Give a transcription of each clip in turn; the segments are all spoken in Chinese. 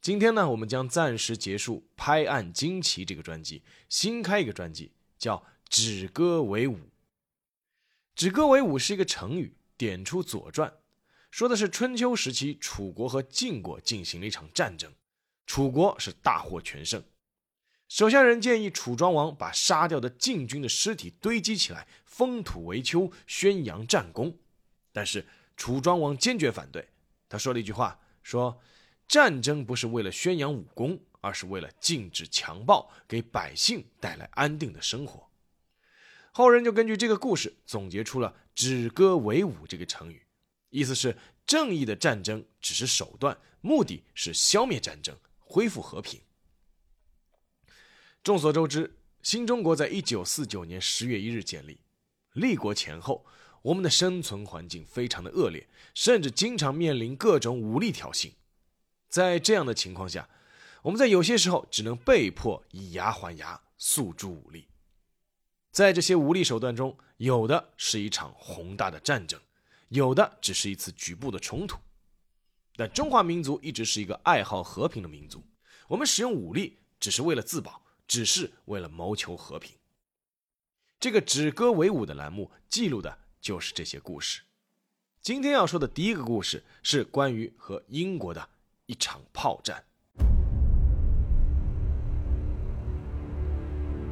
今天呢，我们将暂时结束《拍案惊奇》这个专辑，新开一个专辑，叫《止戈为武》。止戈为武是一个成语，点出《左传》，说的是春秋时期楚国和晋国进行了一场战争，楚国是大获全胜。手下人建议楚庄王把杀掉的晋军的尸体堆积起来，封土为丘，宣扬战功。但是楚庄王坚决反对，他说了一句话，说。战争不是为了宣扬武功，而是为了禁止强暴，给百姓带来安定的生活。后人就根据这个故事总结出了“止戈为武”这个成语，意思是正义的战争只是手段，目的是消灭战争，恢复和平。众所周知，新中国在一九四九年十月一日建立，立国前后，我们的生存环境非常的恶劣，甚至经常面临各种武力挑衅。在这样的情况下，我们在有些时候只能被迫以牙还牙，诉诸武力。在这些武力手段中，有的是一场宏大的战争，有的只是一次局部的冲突。但中华民族一直是一个爱好和平的民族，我们使用武力只是为了自保，只是为了谋求和平。这个“止戈为武”的栏目记录的就是这些故事。今天要说的第一个故事是关于和英国的。一场炮战。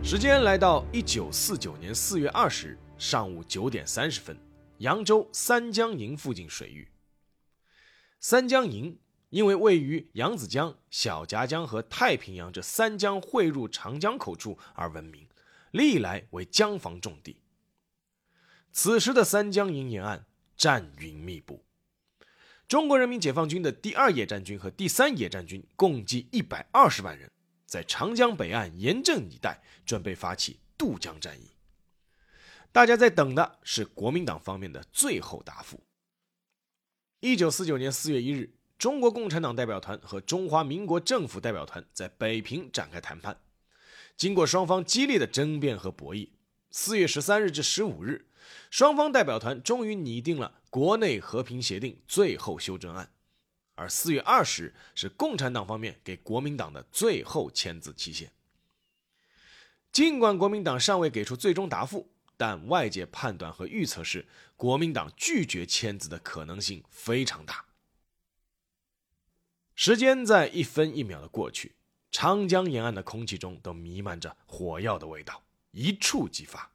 时间来到一九四九年四月二十日上午九点三十分，扬州三江营附近水域。三江营因为位于扬子江、小夹江和太平洋这三江汇入长江口处而闻名，历来为江防重地。此时的三江营沿岸战云密布。中国人民解放军的第二野战军和第三野战军共计一百二十万人，在长江北岸严阵以待，准备发起渡江战役。大家在等的是国民党方面的最后答复。一九四九年四月一日，中国共产党代表团和中华民国政府代表团在北平展开谈判。经过双方激烈的争辩和博弈，四月十三日至十五日。双方代表团终于拟定了国内和平协定最后修正案，而四月二十日是共产党方面给国民党的最后签字期限。尽管国民党尚未给出最终答复，但外界判断和预测是国民党拒绝签字的可能性非常大。时间在一分一秒的过去，长江沿岸的空气中都弥漫着火药的味道，一触即发。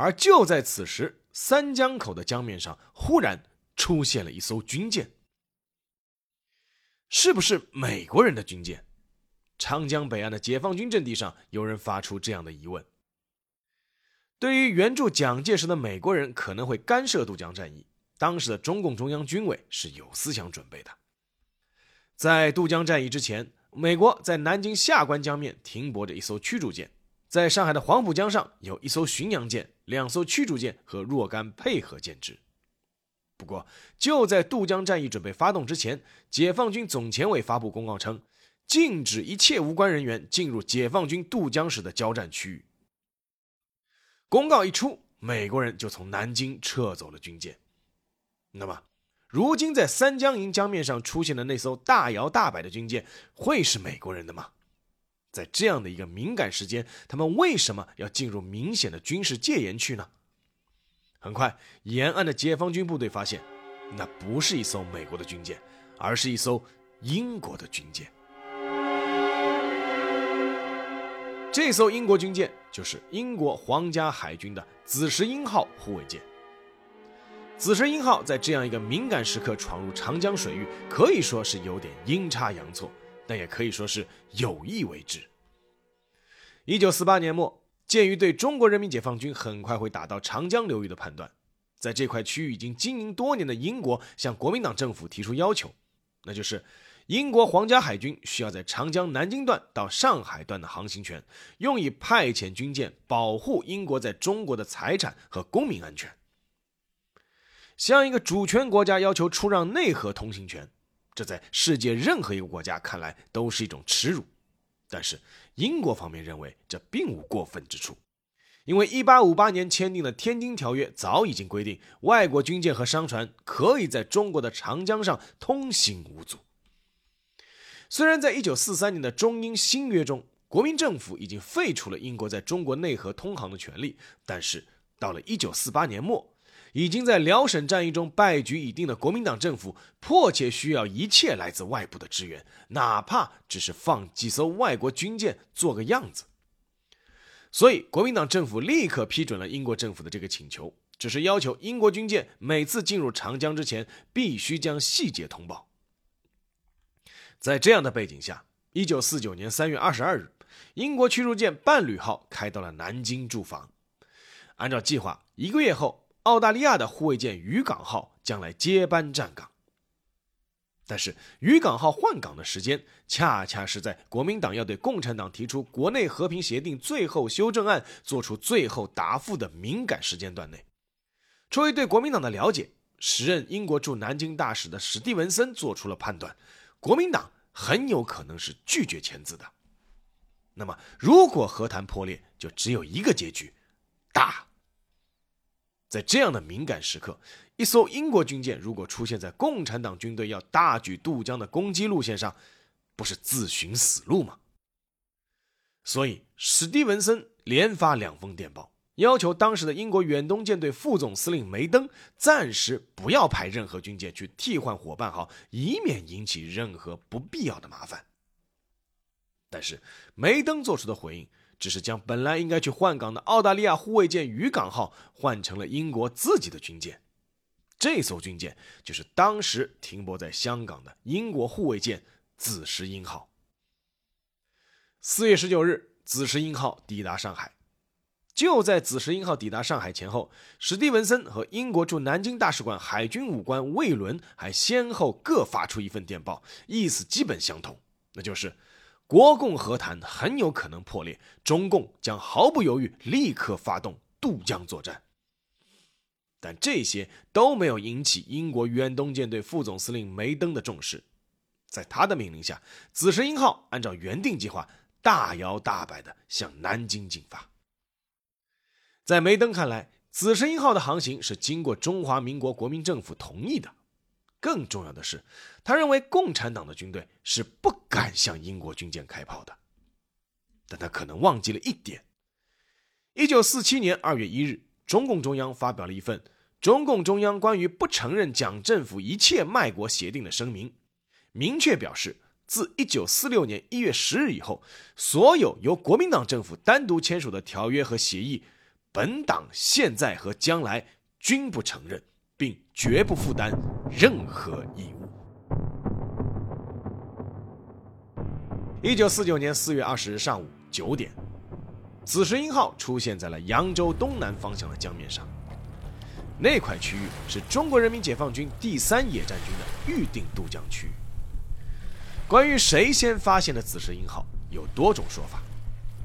而就在此时，三江口的江面上忽然出现了一艘军舰，是不是美国人的军舰？长江北岸的解放军阵地上，有人发出这样的疑问。对于援助蒋介石的美国人可能会干涉渡江战役，当时的中共中央军委是有思想准备的。在渡江战役之前，美国在南京下关江面停泊着一艘驱逐舰。在上海的黄浦江上有一艘巡洋舰、两艘驱逐舰和若干配合舰只。不过，就在渡江战役准备发动之前，解放军总前委发布公告称，禁止一切无关人员进入解放军渡江时的交战区域。公告一出，美国人就从南京撤走了军舰。那么，如今在三江营江面上出现的那艘大摇大摆的军舰，会是美国人的吗？在这样的一个敏感时间，他们为什么要进入明显的军事戒严区呢？很快，沿岸的解放军部队发现，那不是一艘美国的军舰，而是一艘英国的军舰。这艘英国军舰就是英国皇家海军的紫石英号护卫舰。紫石英号在这样一个敏感时刻闯入长江水域，可以说是有点阴差阳错。但也可以说是有意为之。一九四八年末，鉴于对中国人民解放军很快会打到长江流域的判断，在这块区域已经经营多年的英国向国民党政府提出要求，那就是英国皇家海军需要在长江南京段到上海段的航行权，用以派遣军舰保护英国在中国的财产和公民安全。向一个主权国家要求出让内河通行权，这在世界任何一个国家看来都是一种耻辱。但是英国方面认为这并无过分之处，因为1858年签订的《天津条约》早已经规定，外国军舰和商船可以在中国的长江上通行无阻。虽然在一九四三年的中英新约中，国民政府已经废除了英国在中国内河通航的权利，但是到了一九四八年末，已经在辽沈战役中败局已定的国民党政府，迫切需要一切来自外部的支援，哪怕只是放几艘外国军舰做个样子。所以，国民党政府立刻批准了英国政府的这个请求，只是要求英国军舰每次进入长江之前，必须将细节通报。在这样的背景下，一九四九年三月二十二日，英国驱逐舰“伴侣号”开到了南京驻防。按照计划，一个月后，澳大利亚的护卫舰“渔港号”将来接班站岗。但是，“渔港号”换岗的时间，恰恰是在国民党要对共产党提出国内和平协定最后修正案做出最后答复的敏感时间段内。出于对国民党的了解，时任英国驻南京大使的史蒂文森做出了判断。国民党很有可能是拒绝签字的。那么，如果和谈破裂，就只有一个结局：打。在这样的敏感时刻，一艘英国军舰如果出现在共产党军队要大举渡江的攻击路线上，不是自寻死路吗？所以，史蒂文森连发两封电报。要求当时的英国远东舰队副总司令梅登暂时不要派任何军舰去替换伙伴号，以免引起任何不必要的麻烦。但是梅登做出的回应只是将本来应该去换港的澳大利亚护卫舰“渔港号”换成了英国自己的军舰。这艘军舰就是当时停泊在香港的英国护卫舰“紫石英号”。四月十九日，“紫石英号”抵达上海。就在紫石英号抵达上海前后，史蒂文森和英国驻南京大使馆海军武官魏伦还先后各发出一份电报，意思基本相同，那就是国共和谈很有可能破裂，中共将毫不犹豫立刻发动渡江作战。但这些都没有引起英国远东舰队副总司令梅登的重视，在他的命令下，紫石英号按照原定计划大摇大摆地向南京进发。在梅登看来，紫石英号的航行是经过中华民国国民政府同意的。更重要的是，他认为共产党的军队是不敢向英国军舰开炮的。但他可能忘记了一点：一九四七年二月一日，中共中央发表了一份《中共中央关于不承认蒋政府一切卖国协定的声明》，明确表示，自一九四六年一月十日以后，所有由国民党政府单独签署的条约和协议。本党现在和将来均不承认，并绝不负担任何义务。一九四九年四月二十日上午九点，紫石英号出现在了扬州东南方向的江面上。那块区域是中国人民解放军第三野战军的预定渡江区域。关于谁先发现的紫石英号，有多种说法。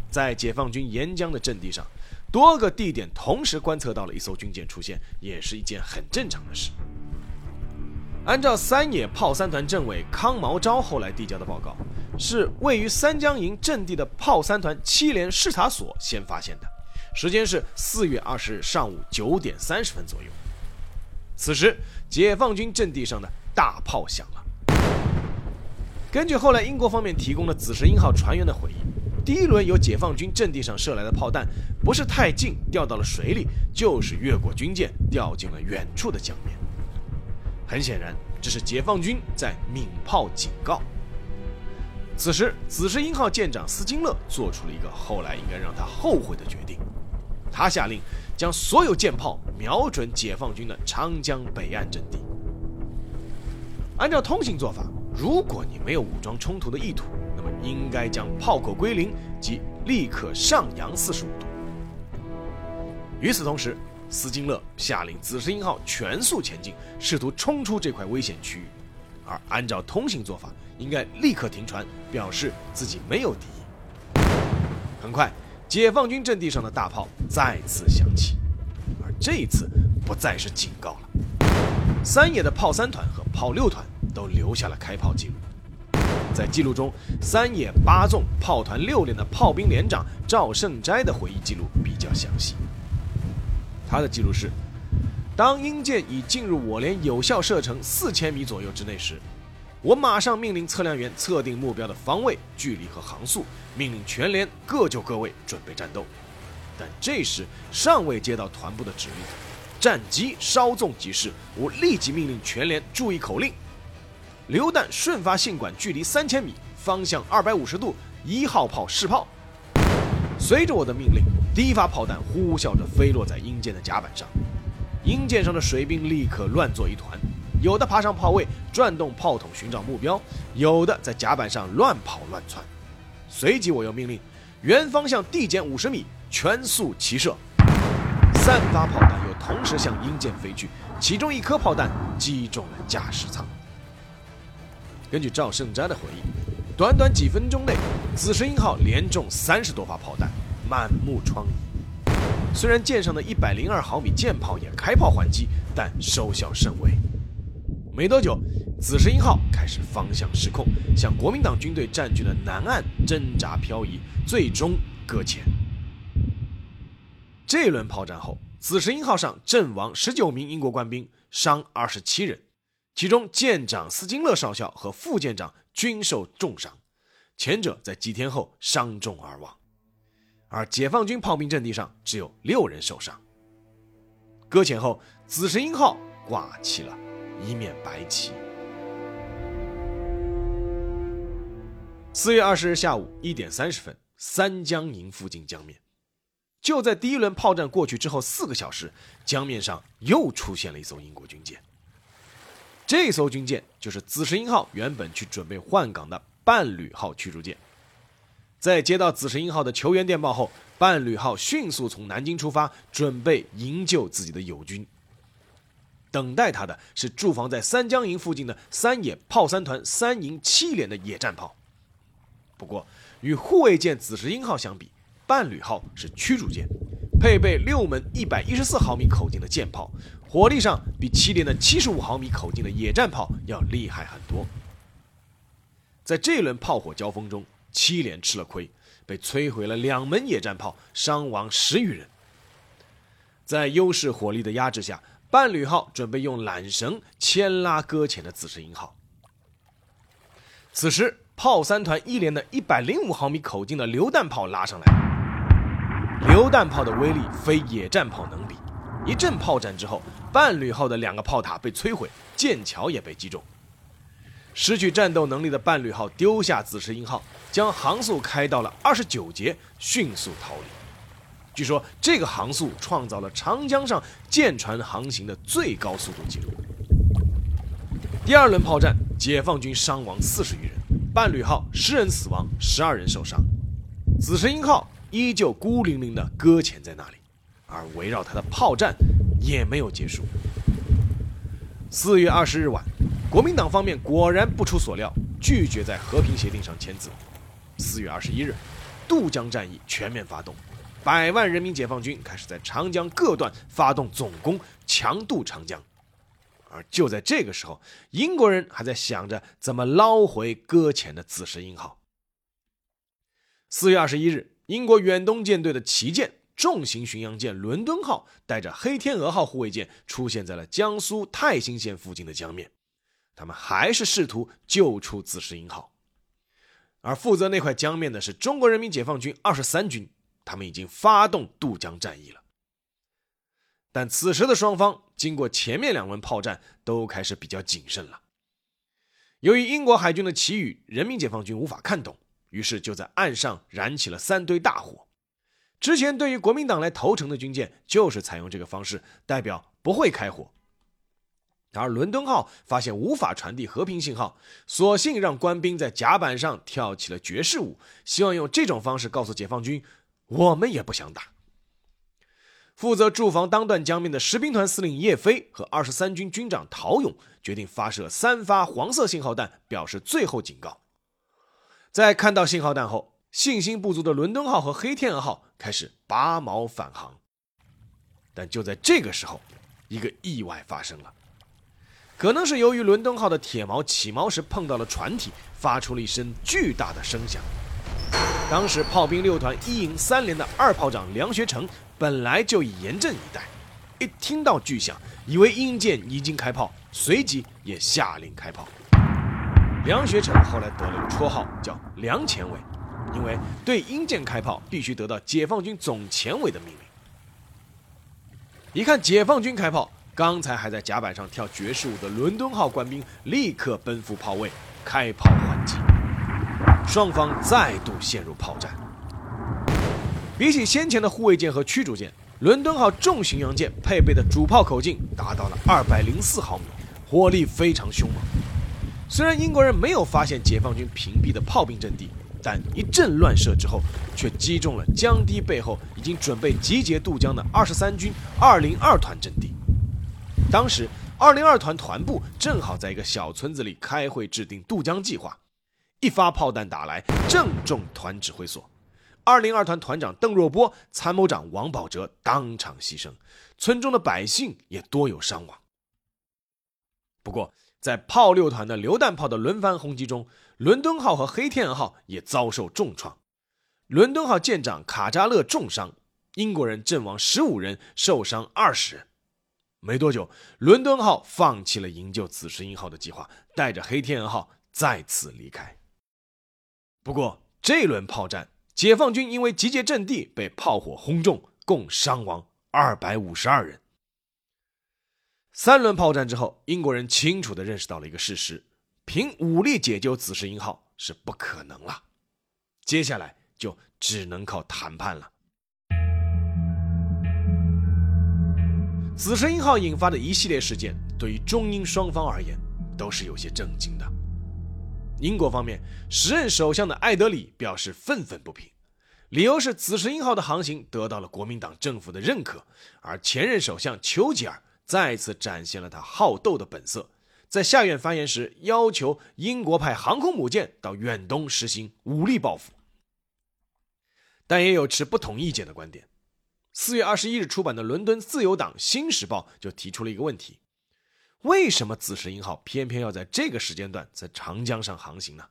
在解放军沿江的阵地上。多个地点同时观测到了一艘军舰出现，也是一件很正常的事。按照三野炮三团政委康毛昭后来递交的报告，是位于三江营阵地的炮三团七连视察所先发现的，时间是四月二十日上午九点三十分左右。此时，解放军阵地上的大炮响了。根据后来英国方面提供的“紫石英号”船员的回忆。第一轮由解放军阵地上射来的炮弹，不是太近掉到了水里，就是越过军舰掉进了远处的江面。很显然，这是解放军在鸣炮警告。此时，紫石英号舰长斯金勒做出了一个后来应该让他后悔的决定，他下令将所有舰炮瞄准解放军的长江北岸阵地。按照通行做法，如果你没有武装冲突的意图。那么应该将炮口归零，即立刻上扬四十五度。与此同时，斯金勒下令紫石英号全速前进，试图冲出这块危险区域。而按照通行做法，应该立刻停船，表示自己没有敌意。很快，解放军阵地上的大炮再次响起，而这一次不再是警告了。三野的炮三团和炮六团都留下了开炮记录。在记录中，三野八纵炮团六连的炮兵连长赵胜斋的回忆记录比较详细。他的记录是：当英舰已进入我连有效射程四千米左右之内时，我马上命令测量员测定目标的方位、距离和航速，命令全连各就各位，准备战斗。但这时尚未接到团部的指令，战机稍纵即逝，我立即命令全连注意口令。榴弹顺发信管，距离三千米，方向二百五十度，一号炮试炮。随着我的命令，第一发炮弹呼啸着飞落在鹰舰的甲板上，鹰舰上的水兵立刻乱作一团，有的爬上炮位转动炮筒寻找目标，有的在甲板上乱跑乱窜。随即我又命令，原方向递减五十米，全速齐射。三发炮弹又同时向鹰舰飞去，其中一颗炮弹击中了驾驶舱。根据赵胜斋的回忆，短短几分钟内，紫石英号连中三十多发炮弹，满目疮痍。虽然舰上的一百零二毫米舰炮也开炮还击，但收效甚微。没多久，紫石英号开始方向失控，向国民党军队占据的南岸挣扎漂移，最终搁浅。这轮炮战后，紫石英号上阵亡十九名英国官兵，伤二十七人。其中舰长斯金勒少校和副舰长均受重伤，前者在几天后伤重而亡，而解放军炮兵阵地上只有六人受伤。搁浅后，紫石英号挂起了一面白旗。四月二十日下午一点三十分，三江营附近江面，就在第一轮炮战过去之后四个小时，江面上又出现了一艘英国军舰。这艘军舰就是紫石英号原本去准备换岗的伴侣号驱逐舰。在接到紫石英号的求援电报后，伴侣号迅速从南京出发，准备营救自己的友军。等待他的是驻防在三江营附近的三野炮三团三营七连的野战炮。不过，与护卫舰紫石英号相比，伴侣号是驱逐舰，配备六门一百一十四毫米口径的舰炮。火力上比七连的七十五毫米口径的野战炮要厉害很多。在这轮炮火交锋中，七连吃了亏，被摧毁了两门野战炮，伤亡十余人。在优势火力的压制下，伴侣号准备用缆绳牵拉搁浅的紫石英号。此时，炮三团一连的一百零五毫米口径的榴弹炮拉上来，榴弹炮的威力非野战炮能比。一阵炮战之后，伴侣号的两个炮塔被摧毁，舰桥也被击中。失去战斗能力的伴侣号丢下紫石英号，将航速开到了二十九节，迅速逃离。据说这个航速创造了长江上舰船航行的最高速度记录。第二轮炮战，解放军伤亡四十余人，伴侣号十人死亡，十二人受伤，紫石英号依旧孤零零地搁浅在那里。而围绕他的炮战也没有结束。四月二十日晚，国民党方面果然不出所料，拒绝在和平协定上签字。四月二十一日，渡江战役全面发动，百万人民解放军开始在长江各段发动总攻，强渡长江。而就在这个时候，英国人还在想着怎么捞回搁浅的紫石英号。四月二十一日，英国远东舰队的旗舰。重型巡洋舰“伦敦号”带着“黑天鹅号”护卫舰出现在了江苏泰兴县附近的江面，他们还是试图救出“紫石英号”。而负责那块江面的是中国人民解放军二十三军，他们已经发动渡江战役了。但此时的双方经过前面两轮炮战，都开始比较谨慎了。由于英国海军的旗语人民解放军无法看懂，于是就在岸上燃起了三堆大火。之前对于国民党来投诚的军舰就是采用这个方式，代表不会开火。而伦敦号发现无法传递和平信号，索性让官兵在甲板上跳起了爵士舞，希望用这种方式告诉解放军，我们也不想打。负责驻防当段江面的十兵团司令叶飞和二十三军军长陶勇决定发射三发黄色信号弹，表示最后警告。在看到信号弹后，信心不足的伦敦号和黑天鹅号开始拔锚返航。但就在这个时候，一个意外发生了。可能是由于伦敦号的铁锚起锚时碰到了船体，发出了一声巨大的声响。当时炮兵六团一营三连的二炮长梁学成本来就以严阵以待，一听到巨响，以为英舰已经开炮，随即也下令开炮。梁学成后来得了个绰号叫“梁前伟”，因为对英舰开炮必须得到解放军总前委的命令。一看解放军开炮，刚才还在甲板上跳爵士舞的伦敦号官兵立刻奔赴炮位，开炮还击。双方再度陷入炮战。比起先前的护卫舰和驱逐舰，伦敦号重巡洋舰配备的主炮口径达到了二百零四毫米，火力非常凶猛。虽然英国人没有发现解放军屏蔽的炮兵阵地，但一阵乱射之后，却击中了江堤背后已经准备集结渡江的二十三军二零二团阵地。当时，二零二团团部正好在一个小村子里开会制定渡江计划。一发炮弹打来，正中团指挥所。二零二团团长邓若波、参谋长王宝哲当场牺牲，村中的百姓也多有伤亡。不过，在炮六团的榴弹炮的轮番轰击中，伦敦号和黑天鹅号也遭受重创。伦敦号舰长卡扎勒重伤，英国人阵亡十五人，受伤二十人。没多久，伦敦号放弃了营救紫石英号的计划，带着黑天鹅号再次离开。不过，这轮炮战，解放军因为集结阵地被炮火轰中，共伤亡二百五十二人。三轮炮战之后，英国人清楚地认识到了一个事实：凭武力解救紫石英号是不可能了。接下来就只能靠谈判了。紫石英号引发的一系列事件，对于中英双方而言，都是有些震惊的。英国方面，时任首相的艾德里表示愤愤不平，理由是紫石英号的航行得到了国民党政府的认可，而前任首相丘吉尔再次展现了他好斗的本色，在下院发言时要求英国派航空母舰到远东实行武力报复。但也有持不同意见的观点。四月二十一日出版的伦敦自由党新时报就提出了一个问题。为什么紫石英号偏偏要在这个时间段在长江上航行呢？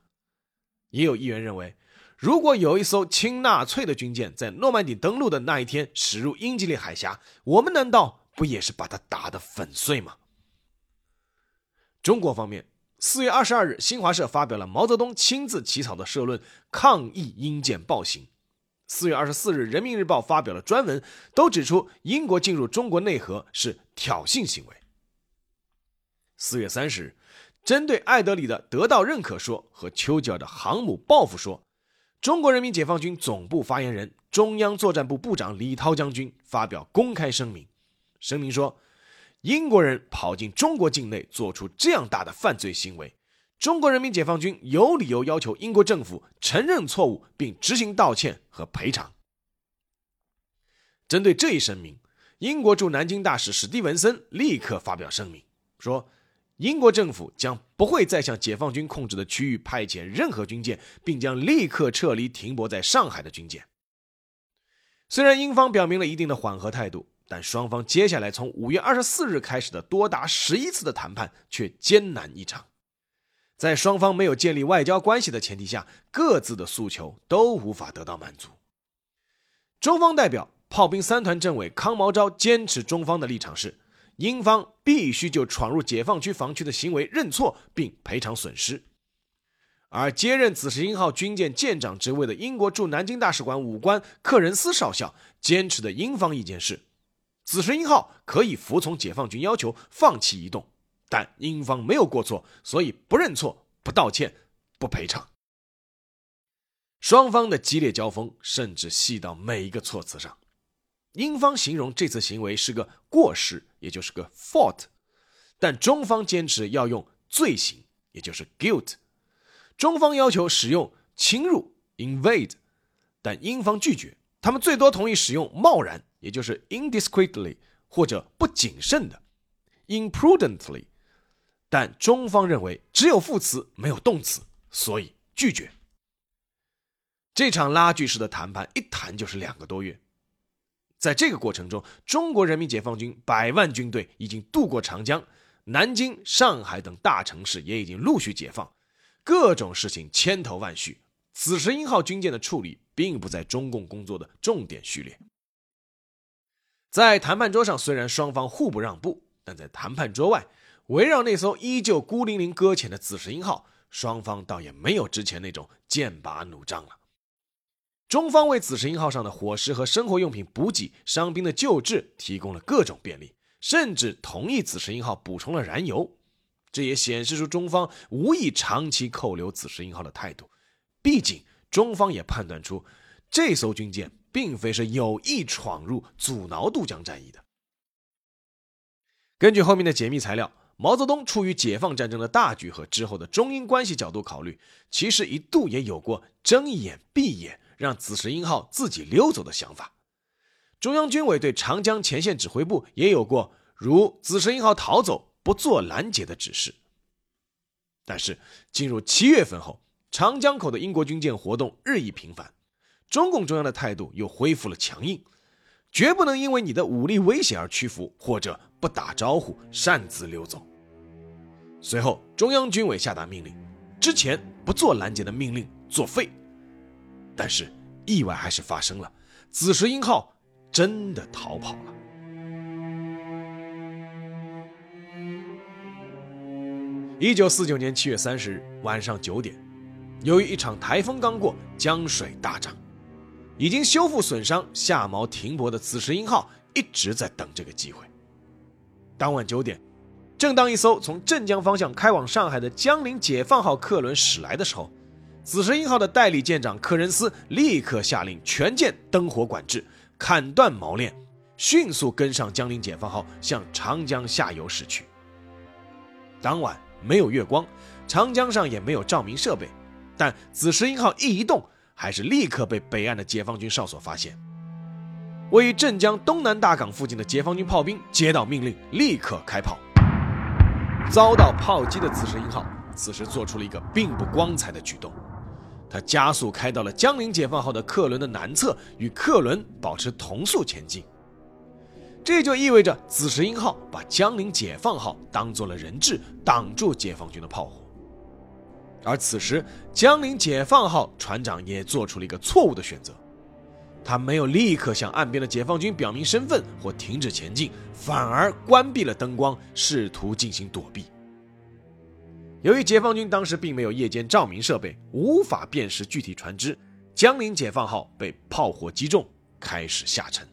也有议员认为，如果有一艘亲纳粹的军舰在诺曼底登陆的那一天驶入英吉利海峡，我们难道不也是把它打得粉碎吗？中国方面，四月二十二日，新华社发表了毛泽东亲自起草的社论，抗议英舰暴行。四月二十四日，人民日报发表了专文，都指出英国进入中国内河是挑衅行为。四月三十日，针对艾德里的得到认可说和丘吉尔的航母报复说，中国人民解放军总部发言人、中央作战部部长李涛将军发表公开声明，声明说，英国人跑进中国境内做出这样大的犯罪行为，中国人民解放军有理由要求英国政府承认错误并执行道歉和赔偿。针对这一声明，英国驻南京大使史蒂文森立刻发表声明说。英国政府将不会再向解放军控制的区域派遣任何军舰，并将立刻撤离停泊在上海的军舰。虽然英方表明了一定的缓和态度，但双方接下来从五月二十四日开始的多达十一次的谈判却艰难异常。在双方没有建立外交关系的前提下，各自的诉求都无法得到满足。中方代表炮兵三团政委康毛昭坚持中方的立场是。英方必须就闯入解放区防区的行为认错并赔偿损失，而接任紫石英号军舰舰长职位的英国驻南京大使馆武官克仁斯少校坚持的英方意见是：紫石英号可以服从解放军要求放弃移动，但英方没有过错，所以不认错、不道歉、不赔偿。双方的激烈交锋甚至细到每一个措辞上。英方形容这次行为是个过失，也就是个 fault，但中方坚持要用罪行，也就是 guilt。中方要求使用侵入 invade，但英方拒绝，他们最多同意使用贸然，也就是 indiscreetly 或者不谨慎的 imprudently，但中方认为只有副词没有动词，所以拒绝。这场拉锯式的谈判一谈就是两个多月，在这个过程中，中国人民解放军百万军队已经渡过长江，南京、上海等大城市也已经陆续解放，各种事情千头万绪。紫石英号军舰的处理并不在中共工作的重点序列。在谈判桌上，虽然双方互不让步，但在谈判桌外，围绕那艘依旧孤零零搁浅的紫石英号，双方倒也没有之前那种剑拔弩张了。中方为紫石英号上的伙食和生活用品补给、伤兵的救治提供了各种便利，甚至同意紫石英号补充了燃油。这也显示出中方无意长期扣留紫石英号的态度。毕竟，中方也判断出这艘军舰并非是有意闯入、阻挠渡江战役的。根据后面的解密材料，毛泽东出于解放战争的大局和之后的中英关系角度考虑，其实一度也有过睁一眼闭一眼。让紫石英号自己溜走的想法，中央军委对长江前线指挥部也有过如紫石英号逃走不做拦截的指示。但是进入七月份后，长江口的英国军舰活动日益频繁，中共中央的态度又恢复了强硬，绝不能因为你的武力威胁而屈服，或者不打招呼擅自溜走。随后，中央军委下达命令，之前不做拦截的命令作废。但是意外还是发生了，紫石英号真的逃跑了。一九四九年七月三十日晚上九点，由于一场台风刚过，江水大涨，已经修复损伤、下锚停泊的紫石英号一直在等这个机会。当晚九点，正当一艘从镇江方向开往上海的江陵解放号客轮驶来的时候。紫石英号的代理舰长科仁斯立刻下令全舰灯火管制，砍断锚链，迅速跟上江陵解放号向长江下游驶去。当晚没有月光，长江上也没有照明设备，但紫石英号一移动，还是立刻被北岸的解放军哨所发现。位于镇江东南大港附近的解放军炮兵接到命令，立刻开炮。遭到炮击的紫石英号此时做出了一个并不光彩的举动。他加速开到了江陵解放号的客轮的南侧，与客轮保持同速前进。这就意味着紫石英号把江陵解放号当做了人质，挡住解放军的炮火。而此时，江陵解放号船长也做出了一个错误的选择，他没有立刻向岸边的解放军表明身份或停止前进，反而关闭了灯光，试图进行躲避。由于解放军当时并没有夜间照明设备，无法辨识具体船只，江陵解放号被炮火击中，开始下沉。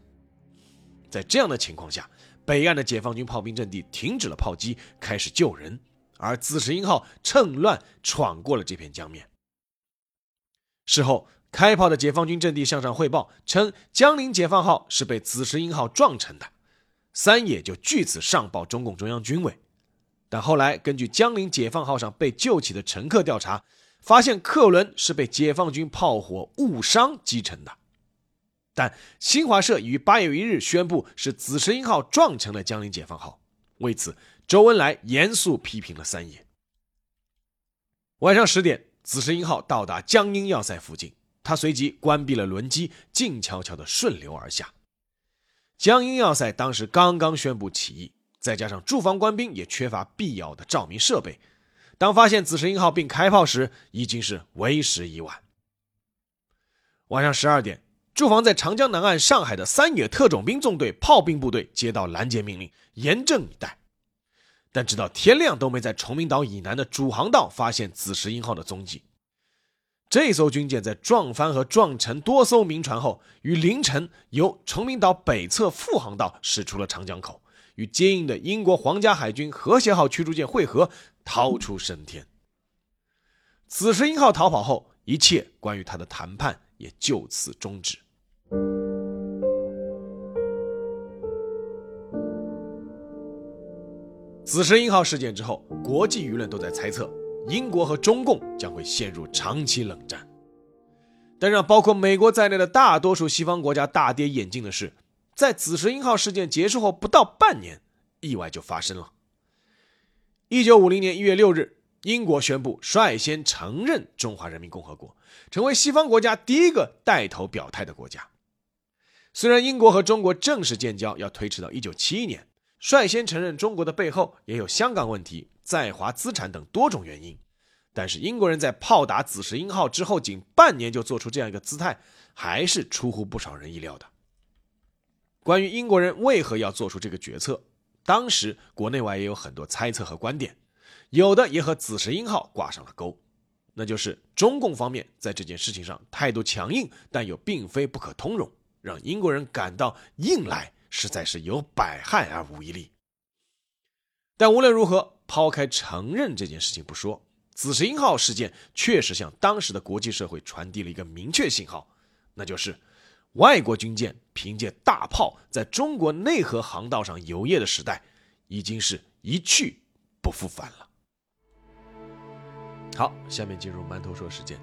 在这样的情况下，北岸的解放军炮兵阵地停止了炮击，开始救人，而紫石英号趁乱闯过了这片江面。事后，开炮的解放军阵地向上汇报称，江陵解放号是被紫石英号撞沉的，三野就据此上报中共中央军委。但后来，根据江陵解放号上被救起的乘客调查，发现客轮是被解放军炮火误伤击沉的。但新华社于八月一日宣布是紫石英号撞沉了江陵解放号。为此，周恩来严肃批评了三野。晚上十点，紫石英号到达江阴要塞附近，他随即关闭了轮机，静悄悄地顺流而下。江阴要塞当时刚刚宣布起义。再加上驻防官兵也缺乏必要的照明设备，当发现紫石英号并开炮时，已经是为时已晚。晚上十二点，驻防在长江南岸上海的三野特种兵纵队炮兵部队接到拦截命令，严阵以待。但直到天亮都没在崇明岛以南的主航道发现紫石英号的踪迹。这艘军舰在撞翻和撞沉多艘民船后，于凌晨由崇明岛北侧副航道驶出了长江口。与接应的英国皇家海军和谐号驱逐舰会合，逃出升天。此时，英号逃跑后，一切关于他的谈判也就此终止。紫石英号事件之后，国际舆论都在猜测，英国和中共将会陷入长期冷战。但让包括美国在内的大多数西方国家大跌眼镜的是。在紫石英号事件结束后不到半年，意外就发生了。一九五零年一月六日，英国宣布率先承认中华人民共和国，成为西方国家第一个带头表态的国家。虽然英国和中国正式建交要推迟到一九七一年，率先承认中国的背后也有香港问题、在华资产等多种原因，但是英国人在炮打紫石英号之后仅半年就做出这样一个姿态，还是出乎不少人意料的。关于英国人为何要做出这个决策，当时国内外也有很多猜测和观点，有的也和紫石英号挂上了钩，那就是中共方面在这件事情上态度强硬，但又并非不可通融，让英国人感到硬来实在是有百害而无一利。但无论如何，抛开承认这件事情不说，紫石英号事件确实向当时的国际社会传递了一个明确信号，那就是。外国军舰凭借大炮在中国内河航道上游曳的时代，已经是一去不复返了。好，下面进入馒头说时间。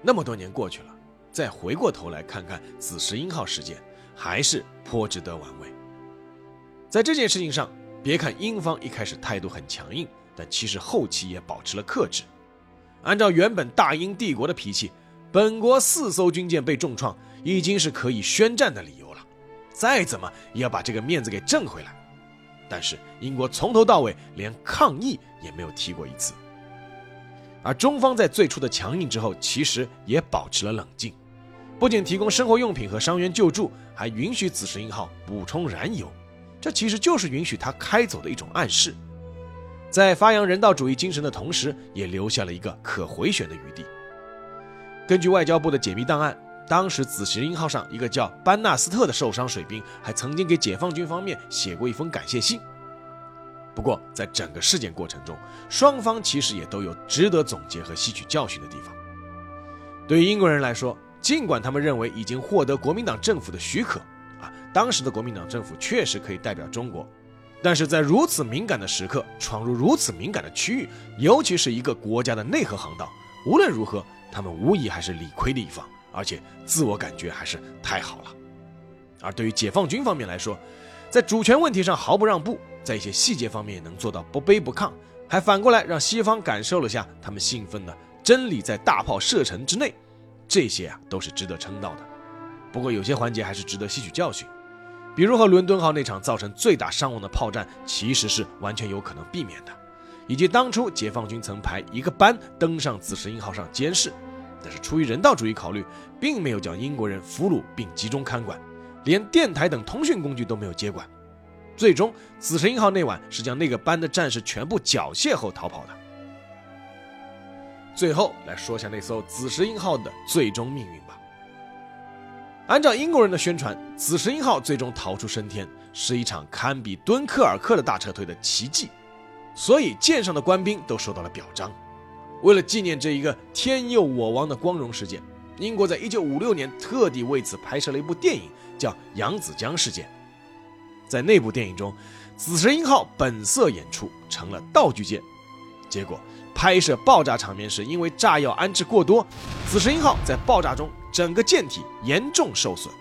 那么多年过去了，再回过头来看看紫石英号事件，还是颇值得玩味。在这件事情上，别看英方一开始态度很强硬，但其实后期也保持了克制。按照原本大英帝国的脾气。本国四艘军舰被重创，已经是可以宣战的理由了。再怎么也要把这个面子给挣回来。但是英国从头到尾连抗议也没有提过一次。而中方在最初的强硬之后，其实也保持了冷静，不仅提供生活用品和伤员救助，还允许紫石英号补充燃油。这其实就是允许他开走的一种暗示，在发扬人道主义精神的同时，也留下了一个可回旋的余地。根据外交部的解密档案，当时紫石英号上一个叫班纳斯特的受伤水兵，还曾经给解放军方面写过一封感谢信。不过，在整个事件过程中，双方其实也都有值得总结和吸取教训的地方。对于英国人来说，尽管他们认为已经获得国民党政府的许可，啊，当时的国民党政府确实可以代表中国，但是在如此敏感的时刻闯入如此敏感的区域，尤其是一个国家的内河航道，无论如何。他们无疑还是理亏的一方，而且自我感觉还是太好了。而对于解放军方面来说，在主权问题上毫不让步，在一些细节方面也能做到不卑不亢，还反过来让西方感受了下他们兴奋的真理在大炮射程之内，这些啊都是值得称道的。不过有些环节还是值得吸取教训，比如和伦敦号那场造成最大伤亡的炮战，其实是完全有可能避免的。以及当初解放军曾派一个班登上紫石英号上监视，但是出于人道主义考虑，并没有将英国人俘虏并集中看管，连电台等通讯工具都没有接管。最终，紫石英号那晚是将那个班的战士全部缴械后逃跑的。最后来说下那艘紫石英号的最终命运吧。按照英国人的宣传，紫石英号最终逃出升天，是一场堪比敦刻尔克的大撤退的奇迹。所以舰上的官兵都受到了表彰。为了纪念这一个天佑我王的光荣事件，英国在一九五六年特地为此拍摄了一部电影，叫《扬子江事件》。在那部电影中，紫石英号本色演出，成了道具舰。结果拍摄爆炸场面时，因为炸药安置过多，紫石英号在爆炸中整个舰体严重受损。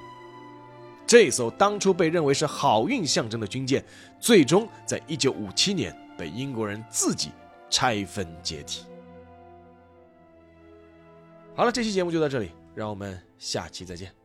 这艘当初被认为是好运象征的军舰，最终在一九五七年。被英国人自己拆分解体。好了，这期节目就到这里，让我们下期再见。